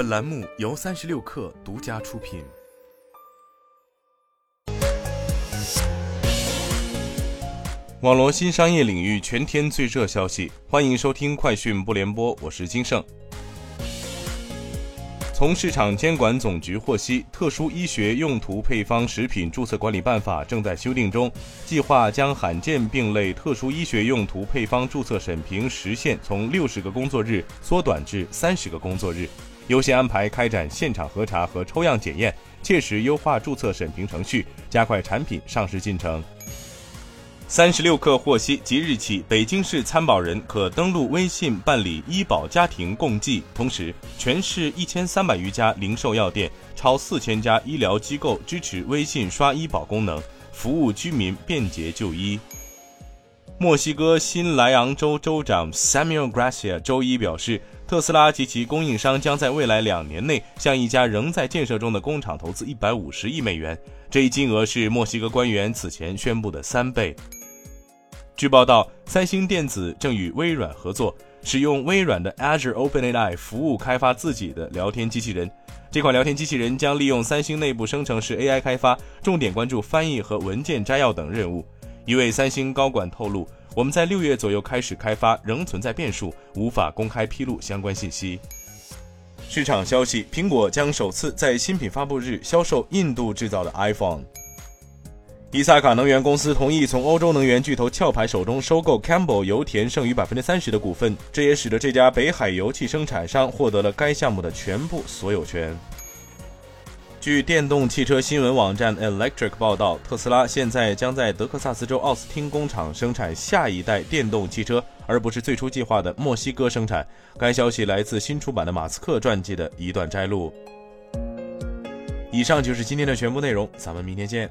本栏目由三十六氪独家出品。网络新商业领域全天最热消息，欢迎收听快讯不联播，我是金盛。从市场监管总局获悉，特殊医学用途配方食品注册管理办法正在修订中，计划将罕见病类特殊医学用途配方注册审评时限从六十个工作日缩短至三十个工作日，优先安排开展现场核查和抽样检验，切实优化注册审评程序，加快产品上市进程。三十六氪获悉，即日起，北京市参保人可登录微信办理医保家庭共济。同时，全市一千三百余家零售药店、超四千家医疗机构支持微信刷医保功能，服务居民便捷就医。墨西哥新莱昂州州长 Samuel Gracia 周一表示，特斯拉及其供应商将在未来两年内向一家仍在建设中的工厂投资一百五十亿美元，这一金额是墨西哥官员此前宣布的三倍。据报道，三星电子正与微软合作，使用微软的 Azure OpenAI 服务开发自己的聊天机器人。这款聊天机器人将利用三星内部生成式 AI 开发，重点关注翻译和文件摘要等任务。一位三星高管透露：“我们在六月左右开始开发，仍存在变数，无法公开披露相关信息。”市场消息：苹果将首次在新品发布日销售印度制造的 iPhone。伊萨卡能源公司同意从欧洲能源巨头壳牌手中收购 Campbell 油田剩余百分之三十的股份，这也使得这家北海油气生产商获得了该项目的全部所有权。据电动汽车新闻网站 Electric 报道，特斯拉现在将在德克萨斯州奥斯汀工厂生产下一代电动汽车，而不是最初计划的墨西哥生产。该消息来自新出版的马斯克传记的一段摘录。以上就是今天的全部内容，咱们明天见。